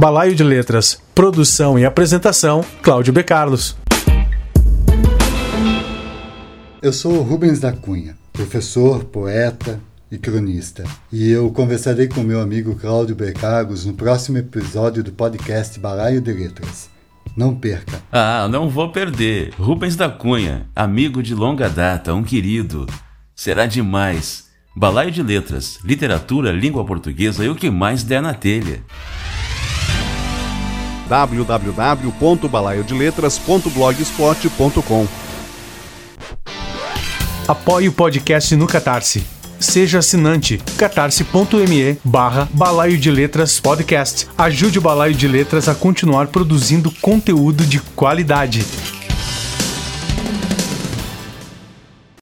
Balaio de Letras, produção e apresentação, Cláudio B. Carlos. Eu sou Rubens da Cunha, professor, poeta e cronista, e eu conversarei com meu amigo Cláudio B. Carlos no próximo episódio do podcast Balaio de Letras. Não perca. Ah, não vou perder. Rubens da Cunha, amigo de longa data, um querido. Será demais. Balaio de Letras, literatura, língua portuguesa e o que mais der na telha. www.balaiodeletras.blogspot.com Apoie o podcast no Catarse. Seja assinante catarse.me barra Balaio de Letras Podcast. Ajude o Balaio de Letras a continuar produzindo conteúdo de qualidade.